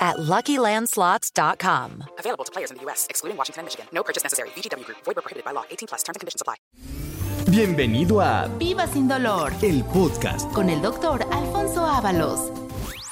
at LuckyLandSlots.com. Available to players in the U.S., excluding Washington and Michigan. No purchase necessary. VGW Group. Void prohibited by law. 18 plus. Terms and conditions apply. Bienvenido a Viva Sin Dolor el podcast. con el doctor Alfonso Ábalos.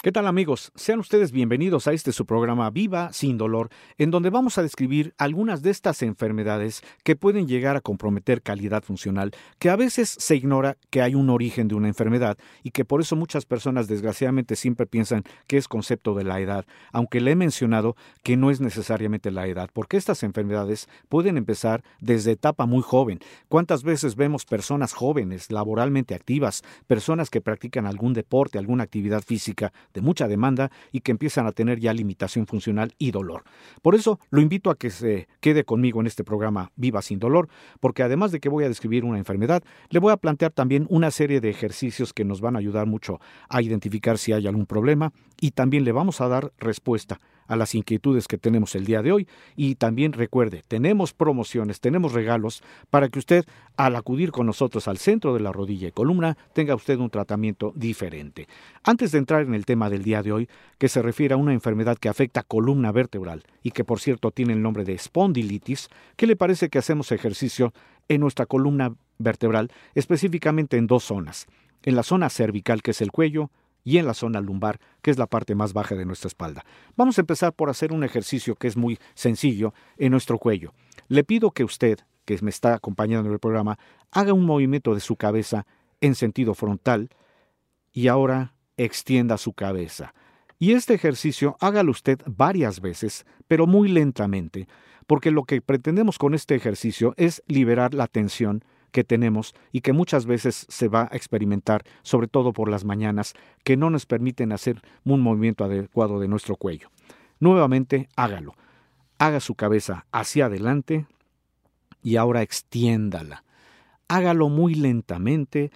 ¿Qué tal amigos? Sean ustedes bienvenidos a este su programa Viva sin dolor, en donde vamos a describir algunas de estas enfermedades que pueden llegar a comprometer calidad funcional, que a veces se ignora que hay un origen de una enfermedad y que por eso muchas personas desgraciadamente siempre piensan que es concepto de la edad, aunque le he mencionado que no es necesariamente la edad, porque estas enfermedades pueden empezar desde etapa muy joven. ¿Cuántas veces vemos personas jóvenes, laboralmente activas, personas que practican algún deporte, alguna actividad física, de mucha demanda y que empiezan a tener ya limitación funcional y dolor. Por eso lo invito a que se quede conmigo en este programa Viva sin dolor, porque además de que voy a describir una enfermedad, le voy a plantear también una serie de ejercicios que nos van a ayudar mucho a identificar si hay algún problema y también le vamos a dar respuesta a las inquietudes que tenemos el día de hoy. Y también recuerde, tenemos promociones, tenemos regalos para que usted, al acudir con nosotros al centro de la rodilla y columna, tenga usted un tratamiento diferente. Antes de entrar en el tema del día de hoy, que se refiere a una enfermedad que afecta columna vertebral y que por cierto tiene el nombre de espondilitis, ¿qué le parece que hacemos ejercicio en nuestra columna vertebral, específicamente en dos zonas? En la zona cervical, que es el cuello, y en la zona lumbar, que es la parte más baja de nuestra espalda. Vamos a empezar por hacer un ejercicio que es muy sencillo en nuestro cuello. Le pido que usted, que me está acompañando en el programa, haga un movimiento de su cabeza en sentido frontal y ahora extienda su cabeza. Y este ejercicio hágalo usted varias veces, pero muy lentamente, porque lo que pretendemos con este ejercicio es liberar la tensión que tenemos y que muchas veces se va a experimentar, sobre todo por las mañanas, que no nos permiten hacer un movimiento adecuado de nuestro cuello. Nuevamente, hágalo. Haga su cabeza hacia adelante y ahora extiéndala. Hágalo muy lentamente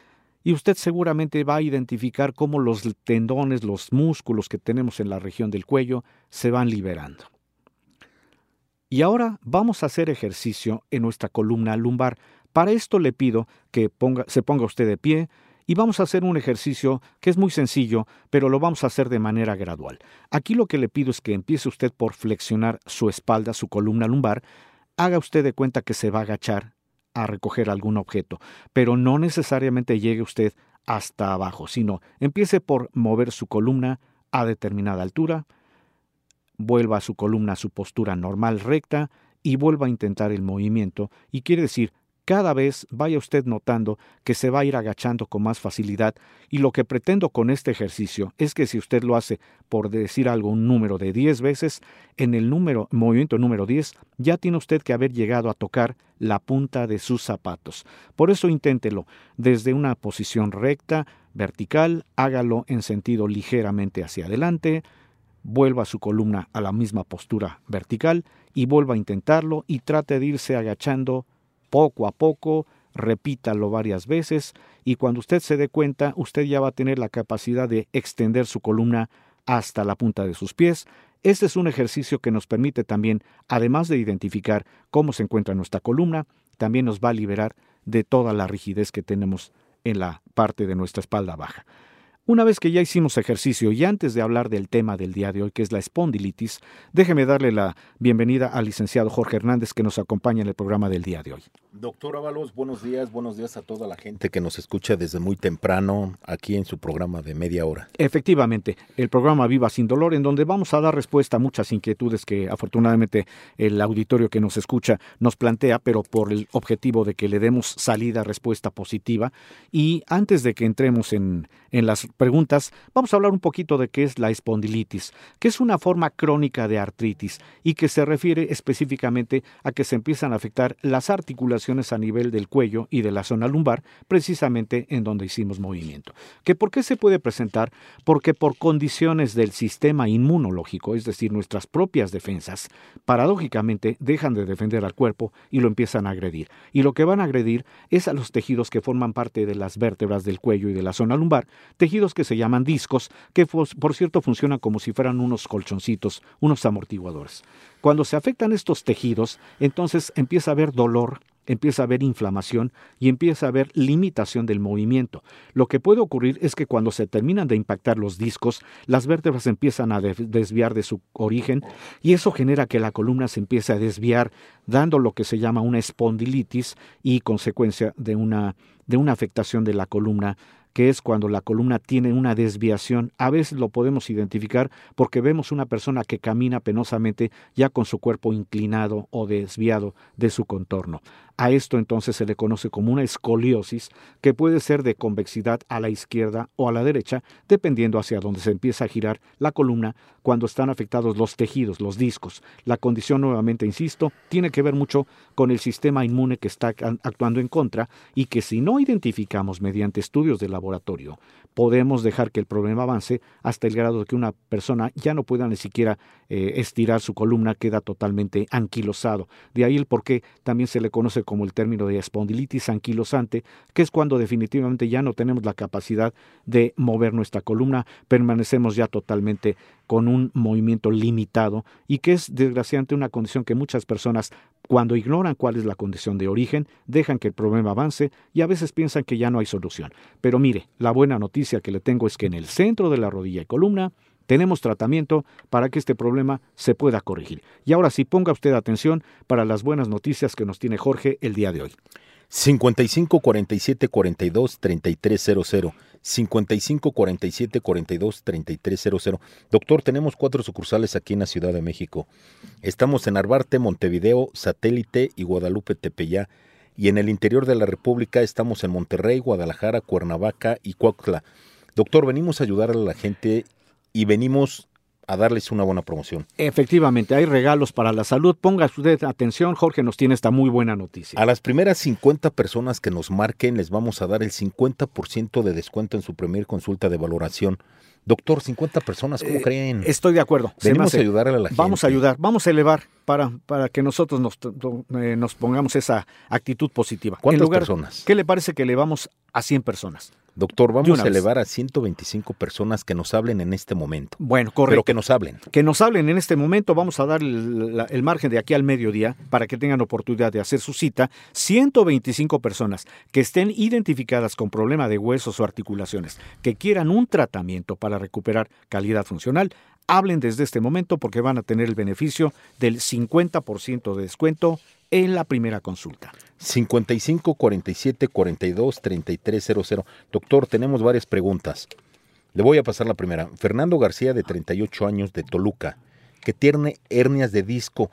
y usted seguramente va a identificar cómo los tendones, los músculos que tenemos en la región del cuello se van liberando. Y ahora vamos a hacer ejercicio en nuestra columna lumbar. Para esto le pido que se ponga usted de pie y vamos a hacer un ejercicio que es muy sencillo, pero lo vamos a hacer de manera gradual. Aquí lo que le pido es que empiece usted por flexionar su espalda, su columna lumbar. Haga usted de cuenta que se va a agachar a recoger algún objeto, pero no necesariamente llegue usted hasta abajo, sino empiece por mover su columna a determinada altura, vuelva a su columna a su postura normal recta y vuelva a intentar el movimiento, y quiere decir cada vez vaya usted notando que se va a ir agachando con más facilidad y lo que pretendo con este ejercicio es que si usted lo hace por decir algo un número de 10 veces, en el número movimiento número 10 ya tiene usted que haber llegado a tocar la punta de sus zapatos. Por eso inténtelo desde una posición recta, vertical, hágalo en sentido ligeramente hacia adelante, vuelva su columna a la misma postura vertical y vuelva a intentarlo y trate de irse agachando poco a poco, repítalo varias veces y cuando usted se dé cuenta, usted ya va a tener la capacidad de extender su columna hasta la punta de sus pies. Este es un ejercicio que nos permite también, además de identificar cómo se encuentra nuestra columna, también nos va a liberar de toda la rigidez que tenemos en la parte de nuestra espalda baja. Una vez que ya hicimos ejercicio y antes de hablar del tema del día de hoy, que es la espondilitis, déjeme darle la bienvenida al licenciado Jorge Hernández que nos acompaña en el programa del día de hoy. Doctor Ábalos, buenos días, buenos días a toda la gente que nos escucha desde muy temprano aquí en su programa de media hora. Efectivamente, el programa Viva sin Dolor, en donde vamos a dar respuesta a muchas inquietudes que afortunadamente el auditorio que nos escucha nos plantea, pero por el objetivo de que le demos salida, respuesta positiva. Y antes de que entremos en, en las preguntas, vamos a hablar un poquito de qué es la espondilitis, que es una forma crónica de artritis y que se refiere específicamente a que se empiezan a afectar las articulaciones a nivel del cuello y de la zona lumbar, precisamente en donde hicimos movimiento. ¿Que ¿Por qué se puede presentar? Porque por condiciones del sistema inmunológico, es decir, nuestras propias defensas, paradójicamente dejan de defender al cuerpo y lo empiezan a agredir. Y lo que van a agredir es a los tejidos que forman parte de las vértebras del cuello y de la zona lumbar, tejidos que se llaman discos, que por cierto funcionan como si fueran unos colchoncitos, unos amortiguadores. Cuando se afectan estos tejidos, entonces empieza a haber dolor, empieza a haber inflamación y empieza a haber limitación del movimiento. Lo que puede ocurrir es que cuando se terminan de impactar los discos, las vértebras empiezan a desviar de su origen y eso genera que la columna se empiece a desviar, dando lo que se llama una espondilitis y consecuencia de una, de una afectación de la columna que es cuando la columna tiene una desviación. A veces lo podemos identificar porque vemos una persona que camina penosamente ya con su cuerpo inclinado o desviado de su contorno. A esto entonces se le conoce como una escoliosis, que puede ser de convexidad a la izquierda o a la derecha, dependiendo hacia dónde se empieza a girar la columna cuando están afectados los tejidos, los discos. La condición, nuevamente insisto, tiene que ver mucho con el sistema inmune que está actuando en contra y que si no identificamos mediante estudios de laboratorio, podemos dejar que el problema avance hasta el grado de que una persona ya no pueda ni siquiera eh, estirar su columna, queda totalmente anquilosado. De ahí el por qué también se le conoce como el término de espondilitis anquilosante, que es cuando definitivamente ya no tenemos la capacidad de mover nuestra columna, permanecemos ya totalmente con un movimiento limitado y que es desgraciadamente una condición que muchas personas cuando ignoran cuál es la condición de origen, dejan que el problema avance y a veces piensan que ya no hay solución. Pero mire, la buena noticia que le tengo es que en el centro de la rodilla y columna tenemos tratamiento para que este problema se pueda corregir. Y ahora sí, ponga usted atención para las buenas noticias que nos tiene Jorge el día de hoy. 55 47 42 3300 55 47 42 3300 Doctor, tenemos cuatro sucursales aquí en la Ciudad de México. Estamos en Arbarte, Montevideo, Satélite y Guadalupe Tepeyá. Y en el interior de la República estamos en Monterrey, Guadalajara, Cuernavaca y Cuautla. Doctor, venimos a ayudar a la gente y venimos a darles una buena promoción. Efectivamente, hay regalos para la salud. Ponga usted atención, Jorge nos tiene esta muy buena noticia. A las primeras 50 personas que nos marquen les vamos a dar el 50% de descuento en su primer consulta de valoración. Doctor, 50 personas, ¿cómo Eh, creen? Estoy de acuerdo. Venimos a hace- ayudar a la gente. Vamos a ayudar, vamos a elevar para, para que nosotros nos, eh, nos pongamos esa actitud positiva. ¿Cuántas lugar- personas? ¿Qué le parece que elevamos a 100 personas? Doctor, vamos a vez. elevar a 125 personas que nos hablen en este momento. Bueno, Pero correcto. que nos hablen. que nos hablen en este momento. Vamos a dar el, la- el margen de aquí al mediodía para que tengan oportunidad de hacer su cita. 125 personas que estén identificadas con problema de huesos o articulaciones, que quieran un tratamiento para recuperar calidad funcional, hablen desde este momento porque van a tener el beneficio del 50% de descuento en la primera consulta. 55 47 42 3300. Doctor, tenemos varias preguntas. Le voy a pasar la primera. Fernando García, de 38 años, de Toluca, que tiene hernias de disco.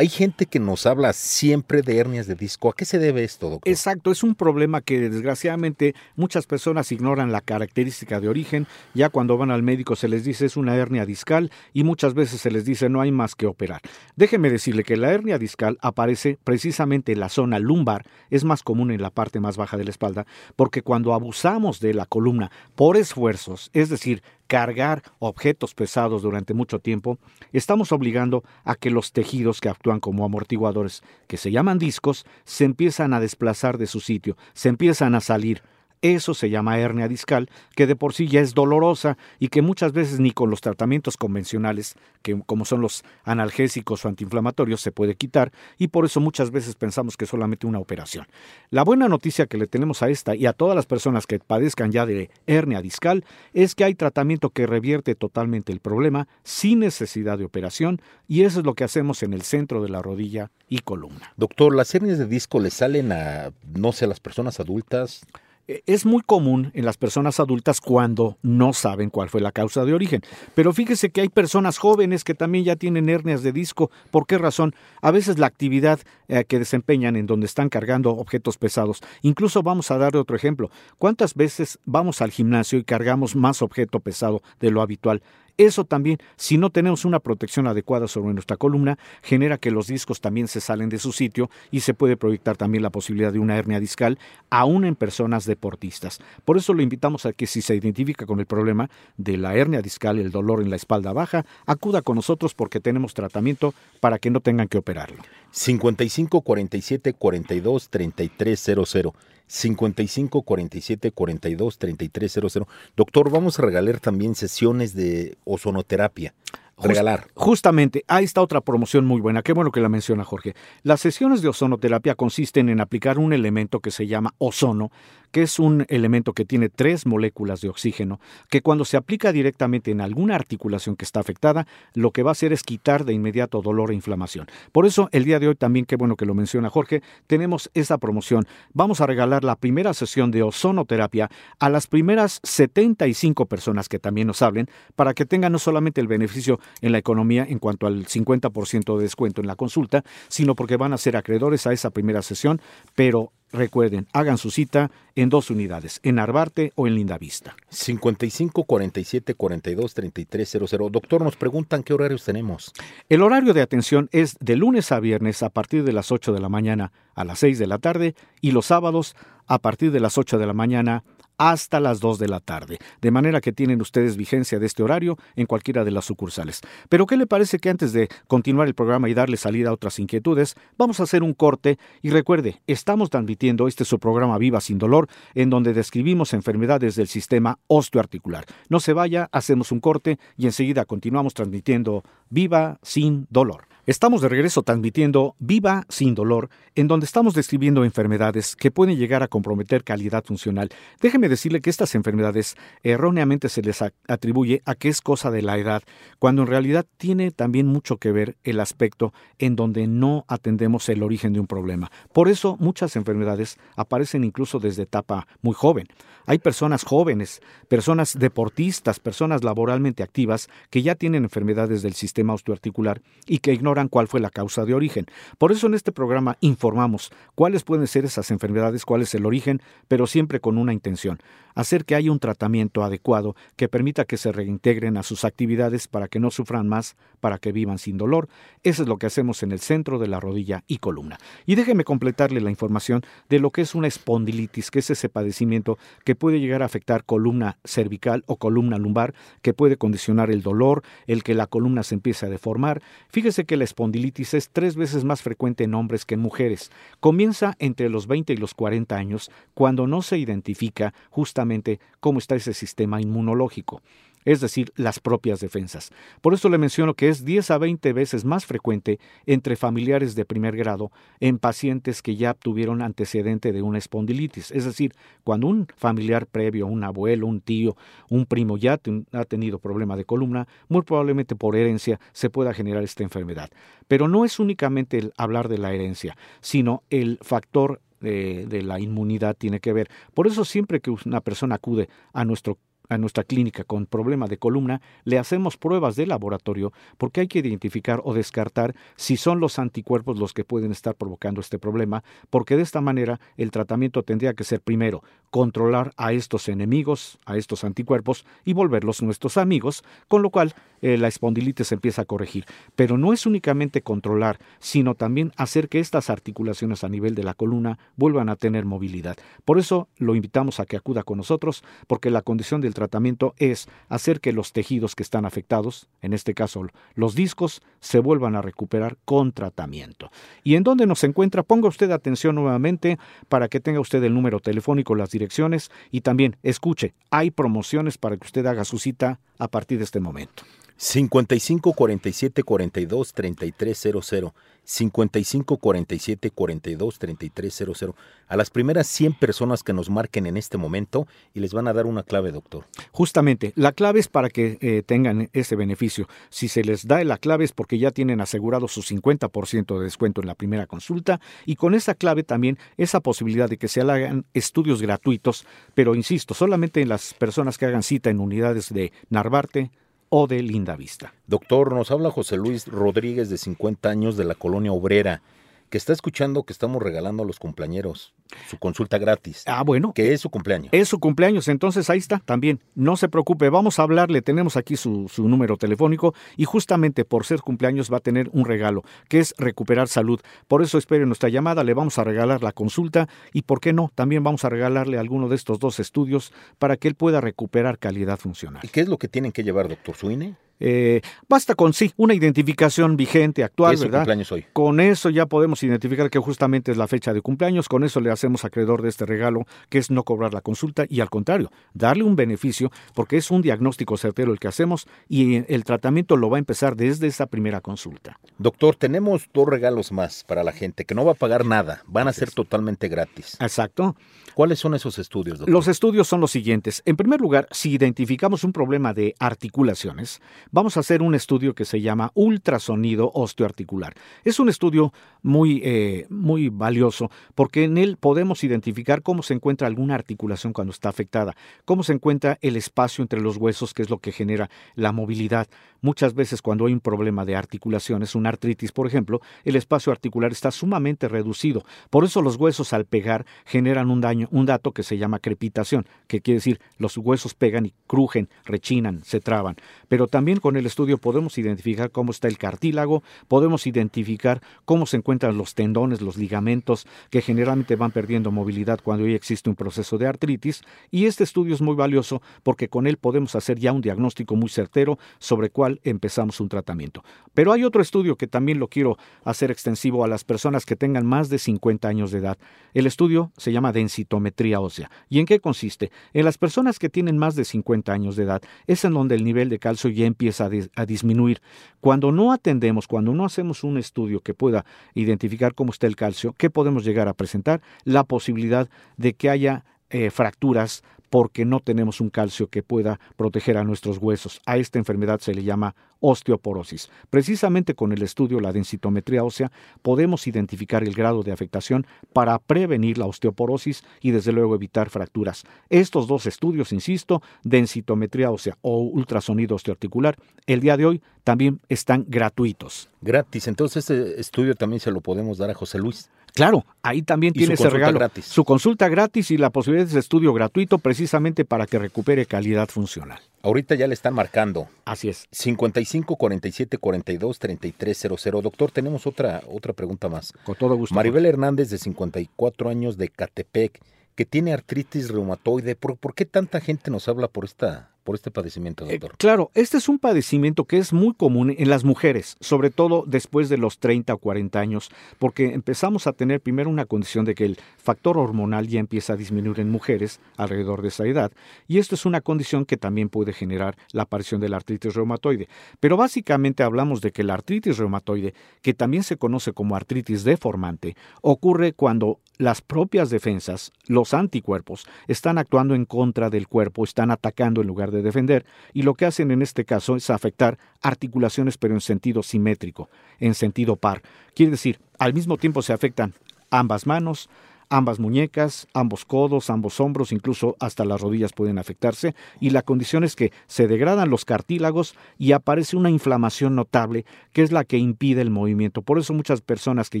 Hay gente que nos habla siempre de hernias de disco. ¿A qué se debe esto, doctor? Exacto, es un problema que desgraciadamente muchas personas ignoran la característica de origen. Ya cuando van al médico se les dice es una hernia discal y muchas veces se les dice no hay más que operar. Déjeme decirle que la hernia discal aparece precisamente en la zona lumbar, es más común en la parte más baja de la espalda, porque cuando abusamos de la columna por esfuerzos, es decir, cargar objetos pesados durante mucho tiempo, estamos obligando a que los tejidos que actúan como amortiguadores, que se llaman discos, se empiezan a desplazar de su sitio, se empiezan a salir. Eso se llama hernia discal, que de por sí ya es dolorosa y que muchas veces ni con los tratamientos convencionales, que como son los analgésicos o antiinflamatorios, se puede quitar y por eso muchas veces pensamos que es solamente una operación. La buena noticia que le tenemos a esta y a todas las personas que padezcan ya de hernia discal es que hay tratamiento que revierte totalmente el problema sin necesidad de operación y eso es lo que hacemos en el centro de la rodilla y columna. Doctor, ¿las hernias de disco le salen a, no sé, a las personas adultas? Eh, Es muy común en las personas adultas cuando no saben cuál fue la causa de origen. Pero fíjese que hay personas jóvenes que también ya tienen hernias de disco. ¿Por qué razón? A veces la actividad eh, que desempeñan en donde están cargando objetos pesados. Incluso vamos a dar otro ejemplo. ¿Cuántas veces vamos al gimnasio y cargamos más objeto pesado de lo habitual? Eso también, si no tenemos una protección adecuada sobre nuestra columna, genera que los discos también se salen de su sitio y se puede proyectar también la posibilidad de una hernia discal, aún en personas deportistas. Por eso lo invitamos a que si se identifica con el problema de la hernia discal, el dolor en la espalda baja, acuda con nosotros porque tenemos tratamiento para que no tengan que operarlo. 55 47 42 3300. 55 47 42 3300. Doctor, vamos a regalar también sesiones de ozonoterapia. Regalar. Justamente, ahí está otra promoción muy buena. Qué bueno que la menciona Jorge. Las sesiones de ozonoterapia consisten en aplicar un elemento que se llama ozono, que es un elemento que tiene tres moléculas de oxígeno, que cuando se aplica directamente en alguna articulación que está afectada, lo que va a hacer es quitar de inmediato dolor e inflamación. Por eso, el día de hoy también, qué bueno que lo menciona Jorge, tenemos esa promoción. Vamos a regalar la primera sesión de ozonoterapia a las primeras 75 personas que también nos hablen, para que tengan no solamente el beneficio en la economía en cuanto al 50% de descuento en la consulta, sino porque van a ser acreedores a esa primera sesión, pero recuerden, hagan su cita en dos unidades, en Arbarte o en Lindavista. 55 47 42 3300. Doctor, nos preguntan qué horarios tenemos. El horario de atención es de lunes a viernes a partir de las 8 de la mañana a las 6 de la tarde y los sábados a partir de las 8 de la mañana hasta las 2 de la tarde, de manera que tienen ustedes vigencia de este horario en cualquiera de las sucursales. Pero ¿qué le parece que antes de continuar el programa y darle salida a otras inquietudes, vamos a hacer un corte y recuerde, estamos transmitiendo este su programa Viva sin dolor, en donde describimos enfermedades del sistema osteoarticular. No se vaya, hacemos un corte y enseguida continuamos transmitiendo Viva sin dolor. Estamos de regreso transmitiendo Viva sin dolor, en donde estamos describiendo enfermedades que pueden llegar a comprometer calidad funcional. Déjeme decirle que estas enfermedades erróneamente se les atribuye a que es cosa de la edad, cuando en realidad tiene también mucho que ver el aspecto en donde no atendemos el origen de un problema. Por eso muchas enfermedades aparecen incluso desde etapa muy joven. Hay personas jóvenes, personas deportistas, personas laboralmente activas que ya tienen enfermedades del sistema osteoarticular y que ignoran cuál fue la causa de origen. Por eso en este programa informamos cuáles pueden ser esas enfermedades, cuál es el origen, pero siempre con una intención, hacer que haya un tratamiento adecuado que permita que se reintegren a sus actividades para que no sufran más, para que vivan sin dolor. Eso es lo que hacemos en el centro de la rodilla y columna. Y déjeme completarle la información de lo que es una espondilitis, que es ese padecimiento que puede llegar a afectar columna cervical o columna lumbar, que puede condicionar el dolor, el que la columna se empiece a deformar. Fíjese que la espondilitis es tres veces más frecuente en hombres que en mujeres. Comienza entre los 20 y los 40 años, cuando no se identifica justamente cómo está ese sistema inmunológico es decir, las propias defensas. Por eso le menciono que es 10 a 20 veces más frecuente entre familiares de primer grado en pacientes que ya tuvieron antecedente de una espondilitis. Es decir, cuando un familiar previo, un abuelo, un tío, un primo ya ha tenido problema de columna, muy probablemente por herencia se pueda generar esta enfermedad. Pero no es únicamente el hablar de la herencia, sino el factor de, de, la inmunidad tiene que ver. Por eso siempre que una persona acude a nuestro a nuestra clínica con problema de columna, le hacemos pruebas de laboratorio porque hay que identificar o descartar si son los anticuerpos los que pueden estar provocando este problema, porque de esta manera el tratamiento tendría que ser primero controlar a estos enemigos, a estos anticuerpos y volverlos nuestros amigos, con lo cual eh, la espondilitis empieza a corregir. Pero no es únicamente controlar, sino también hacer que estas articulaciones a nivel de la columna vuelvan a tener movilidad. Por eso lo invitamos a que acuda con nosotros, porque la condición del tratamiento es hacer que los tejidos que están afectados, en este caso los discos, se vuelvan a recuperar con tratamiento. ¿Y en dónde nos encuentra? Ponga usted atención nuevamente para que tenga usted el número telefónico, las direcciones y también escuche, hay promociones para que usted haga su cita a partir de este momento. 55 47 42 3300. 55 47 42 33 00. A las primeras 100 personas que nos marquen en este momento y les van a dar una clave, doctor. Justamente, la clave es para que eh, tengan ese beneficio. Si se les da la clave es porque ya tienen asegurado su 50% de descuento en la primera consulta y con esa clave también esa posibilidad de que se hagan estudios gratuitos, pero insisto, solamente en las personas que hagan cita en unidades de Narvarte, o de Linda Vista. Doctor, nos habla José Luis Rodríguez de 50 años de la colonia obrera que está escuchando que estamos regalando a los cumpleaños su consulta gratis. Ah, bueno. Que es su cumpleaños. Es su cumpleaños, entonces ahí está también. No se preocupe, vamos a hablarle, tenemos aquí su, su número telefónico y justamente por ser cumpleaños va a tener un regalo, que es recuperar salud. Por eso espere nuestra llamada, le vamos a regalar la consulta y, ¿por qué no? También vamos a regalarle alguno de estos dos estudios para que él pueda recuperar calidad funcional. ¿Y qué es lo que tienen que llevar, doctor? ¿Su INE? Eh, basta con sí, una identificación vigente, actual, ¿Qué es ¿verdad? cumpleaños hoy? Con eso ya podemos identificar que justamente es la fecha de cumpleaños, con eso le hacemos acreedor de este regalo, que es no cobrar la consulta y al contrario, darle un beneficio, porque es un diagnóstico certero el que hacemos y el tratamiento lo va a empezar desde esa primera consulta. Doctor, tenemos dos regalos más para la gente que no va a pagar nada, van a ser totalmente gratis. Exacto. ¿Cuáles son esos estudios, doctor? Los estudios son los siguientes. En primer lugar, si identificamos un problema de articulaciones, vamos a hacer un estudio que se llama ultrasonido osteoarticular. Es un estudio muy, eh, muy valioso porque en él podemos identificar cómo se encuentra alguna articulación cuando está afectada, cómo se encuentra el espacio entre los huesos, que es lo que genera la movilidad. Muchas veces cuando hay un problema de articulaciones, una artritis, por ejemplo, el espacio articular está sumamente reducido. Por eso los huesos al pegar generan un daño, un dato que se llama crepitación, que quiere decir los huesos pegan y crujen, rechinan, se traban. Pero también con el estudio podemos identificar cómo está el cartílago, podemos identificar cómo se encuentran los tendones, los ligamentos, que generalmente van perdiendo movilidad cuando ya existe un proceso de artritis. Y este estudio es muy valioso porque con él podemos hacer ya un diagnóstico muy certero sobre cuál empezamos un tratamiento. Pero hay otro estudio que también lo quiero hacer extensivo a las personas que tengan más de 50 años de edad. El estudio se llama densitometría ósea. ¿Y en qué consiste? En las personas que tienen más de 50 años de edad es en donde el nivel de calcio ya empieza a, a disminuir. Cuando no atendemos, cuando no hacemos un estudio que pueda identificar cómo está el calcio, ¿qué podemos llegar a presentar? La posibilidad de que haya eh, fracturas porque no tenemos un calcio que pueda proteger a nuestros huesos. A esta enfermedad se le llama osteoporosis. Precisamente con el estudio la densitometría ósea podemos identificar el grado de afectación para prevenir la osteoporosis y desde luego evitar fracturas. Estos dos estudios, insisto, densitometría ósea o ultrasonido osteoarticular, el día de hoy también están gratuitos. Gratis. Entonces, este estudio también se lo podemos dar a José Luis. Claro, ahí también tiene su ese consulta regalo. gratis. Su consulta gratis y la posibilidad de estudio gratuito precisamente para que recupere calidad funcional. Ahorita ya le están marcando. Así es. 55 47 42 33 00. Doctor, tenemos otra, otra pregunta más. Con todo gusto. Maribel Hernández, de 54 años, de Catepec, que tiene artritis reumatoide. ¿Por, por qué tanta gente nos habla por, esta, por este padecimiento, Eh, doctor? claro, este es un padecimiento que es muy común en las mujeres, sobre todo después de los 30 o 40 años, porque empezamos a tener primero una condición de que el factor hormonal ya empieza a disminuir en mujeres alrededor de esa edad, y esto es una condición que también puede generar la aparición de la artritis reumatoide. Pero básicamente hablamos de que la artritis reumatoide, que también se conoce como artritis deformante, ocurre cuando las propias defensas, los anticuerpos, están actuando en contra del cuerpo, están atacando en lugar de defender, y lo que hacen en este caso es afectar articulaciones pero en sentido simétrico, en sentido par. Quiere decir, al mismo tiempo se afectan ambas manos, ambas muñecas, ambos codos, ambos hombros, incluso hasta las rodillas pueden afectarse, y la condición es que se degradan los cartílagos y aparece una inflamación notable que es la que impide el movimiento. Por eso muchas personas que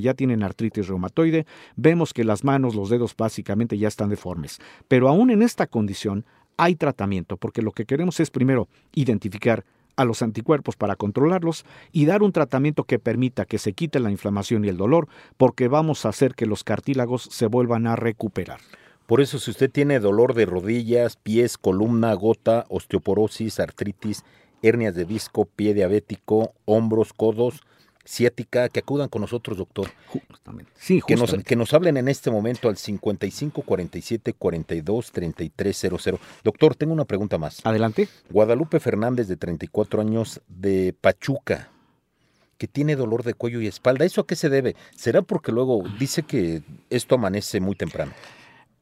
ya tienen artritis reumatoide vemos que las manos, los dedos básicamente ya están deformes. Pero aún en esta condición hay tratamiento, porque lo que queremos es primero identificar a los anticuerpos para controlarlos y dar un tratamiento que permita que se quite la inflamación y el dolor, porque vamos a hacer que los cartílagos se vuelvan a recuperar. Por eso, si usted tiene dolor de rodillas, pies, columna, gota, osteoporosis, artritis, hernias de disco, pie diabético, hombros, codos, ciática, que acudan con nosotros, doctor. Justamente. Sí, Que nos, justamente. que nos hablen en este momento al 55 47 42 33 00. Doctor, tengo una pregunta más. Adelante. Guadalupe Fernández, de 34 años, de Pachuca, que tiene dolor de cuello y espalda. ¿Eso a qué se debe? ¿Será porque luego dice que esto amanece muy temprano?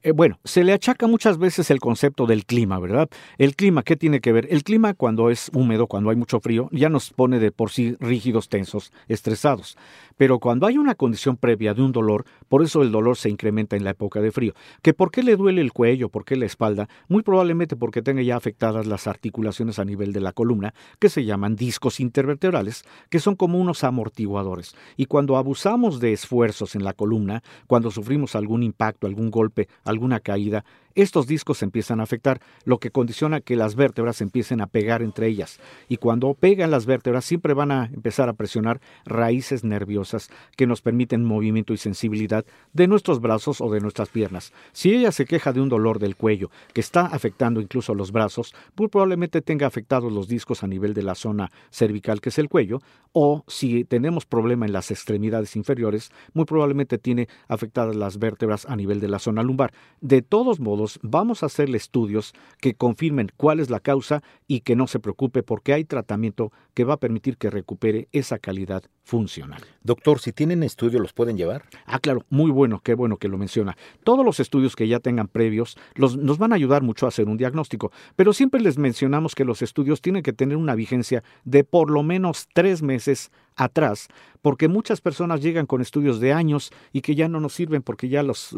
Eh, bueno, se le achaca muchas veces el concepto del clima, ¿verdad? El clima, ¿qué tiene que ver? El clima cuando es húmedo, cuando hay mucho frío, ya nos pone de por sí rígidos, tensos, estresados. Pero cuando hay una condición previa de un dolor, por eso el dolor se incrementa en la época de frío. ¿Que por qué le duele el cuello, por qué la espalda? Muy probablemente porque tenga ya afectadas las articulaciones a nivel de la columna, que se llaman discos intervertebrales, que son como unos amortiguadores. Y cuando abusamos de esfuerzos en la columna, cuando sufrimos algún impacto, algún golpe, alguna caída, estos discos se empiezan a afectar, lo que condiciona que las vértebras empiecen a pegar entre ellas. Y cuando pegan las vértebras, siempre van a empezar a presionar raíces nerviosas que nos permiten movimiento y sensibilidad de nuestros brazos o de nuestras piernas. Si ella se queja de un dolor del cuello que está afectando incluso los brazos, muy probablemente tenga afectados los discos a nivel de la zona cervical, que es el cuello, o si tenemos problema en las extremidades inferiores, muy probablemente tiene afectadas las vértebras a nivel de la zona lumbar. De todos modos, vamos a hacerle estudios que confirmen cuál es la causa y que no se preocupe porque hay tratamiento que va a permitir que recupere esa calidad funcional. Doctor, si tienen estudios, ¿los pueden llevar? Ah, claro, muy bueno, qué bueno que lo menciona. Todos los estudios que ya tengan previos los, nos van a ayudar mucho a hacer un diagnóstico, pero siempre les mencionamos que los estudios tienen que tener una vigencia de por lo menos tres meses atrás, porque muchas personas llegan con estudios de años y que ya no nos sirven porque ya los,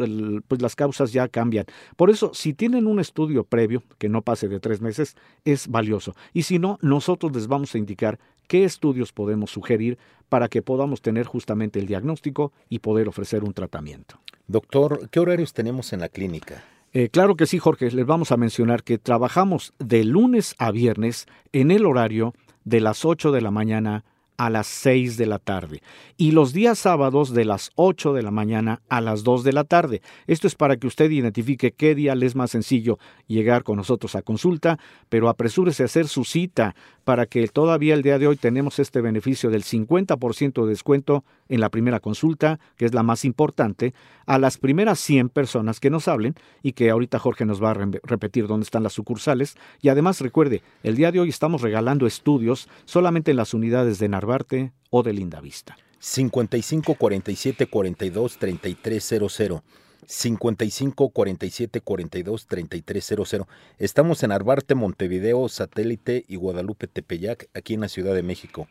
pues las causas ya cambian. Por eso, si tienen un estudio previo, que no pase de tres meses, es valioso. Y si no, nosotros les vamos a indicar qué estudios podemos sugerir para que podamos tener justamente el diagnóstico y poder ofrecer un tratamiento. Doctor, ¿qué horarios tenemos en la clínica? Eh, claro que sí, Jorge. Les vamos a mencionar que trabajamos de lunes a viernes en el horario de las 8 de la mañana a las 6 de la tarde y los días sábados de las 8 de la mañana a las 2 de la tarde. Esto es para que usted identifique qué día le es más sencillo llegar con nosotros a consulta, pero apresúrese a hacer su cita para que todavía el día de hoy tenemos este beneficio del 50% de descuento en la primera consulta, que es la más importante, a las primeras 100 personas que nos hablen y que ahorita Jorge nos va a repetir dónde están las sucursales. Y además recuerde, el día de hoy estamos regalando estudios solamente en las unidades de Narvarte o de Lindavista. 55 47 42 3300. 55 47 42 3300. Estamos en Arbarte, Montevideo, Satélite y Guadalupe Tepeyac, aquí en la Ciudad de México.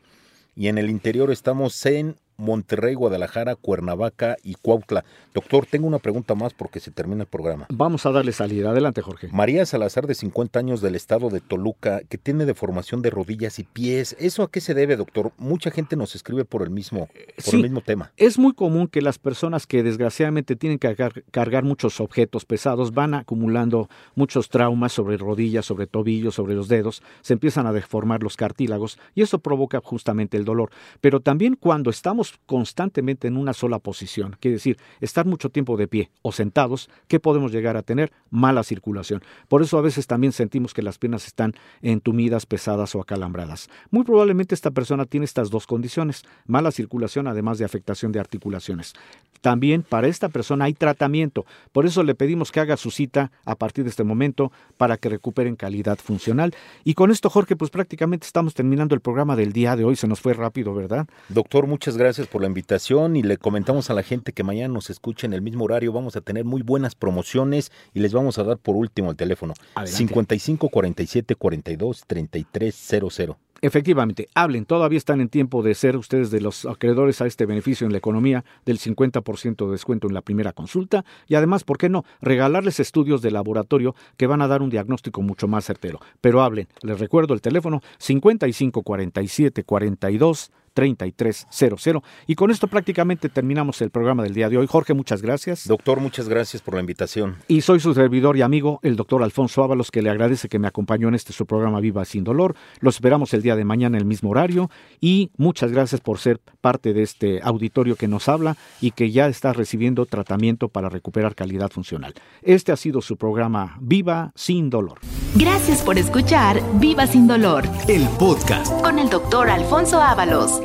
Y en el interior estamos en Monterrey, Guadalajara, Cuernavaca y Cuautla. Doctor, tengo una pregunta más porque se termina el programa. Vamos a darle salida. Adelante, Jorge. María Salazar, de 50 años del estado de Toluca, que tiene deformación de rodillas y pies. ¿Eso a qué se debe, doctor? Mucha gente nos escribe por el mismo, por el mismo tema. Es muy común que las personas que desgraciadamente tienen que cargar, muchos objetos pesados van acumulando muchos traumas sobre rodillas, sobre tobillos, sobre los dedos, se empiezan a deformar los cartílagos y eso provoca justamente el dolor. Pero también cuando estamos constantemente en una sola posición, quiere decir, estar mucho tiempo de pie o sentados, ¿qué podemos llegar a tener? Mala circulación. Por eso a veces también sentimos que las piernas están entumidas, pesadas o acalambradas. Muy probablemente esta persona tiene estas dos condiciones, mala circulación además de afectación de articulaciones. También para esta persona hay tratamiento, por eso le pedimos que haga su cita a partir de este momento para que recuperen calidad funcional. Y con esto, Jorge, pues prácticamente estamos terminando el programa del día de hoy, se nos fue rápido, ¿verdad? Doctor, muchas gracias por la invitación y le comentamos a la gente que mañana nos escuche en el mismo horario. Vamos a tener muy buenas promociones y les vamos a dar por último el teléfono 55 47 42 33 00. Efectivamente, hablen, todavía están en tiempo de ser ustedes de los acreedores a este beneficio en la economía del 50% de descuento en la primera consulta y además, ¿por qué no? Regalarles estudios de laboratorio que van a dar un diagnóstico mucho más certero. Pero hablen, les recuerdo el teléfono 55 47 42 3300. Y con esto prácticamente terminamos el programa del día de hoy. Jorge, muchas gracias. Doctor, muchas gracias por la invitación. Y soy su servidor y amigo, el doctor Alfonso Ábalos, que le agradece que me acompañó en este su programa Viva Sin Dolor. Los esperamos el día de mañana en el mismo horario y muchas gracias por ser parte de este auditorio que nos habla y que ya está recibiendo tratamiento para recuperar calidad funcional. Este ha sido su programa Viva Sin Dolor. Gracias por escuchar Viva Sin Dolor, el podcast con el doctor Alfonso Ábalos.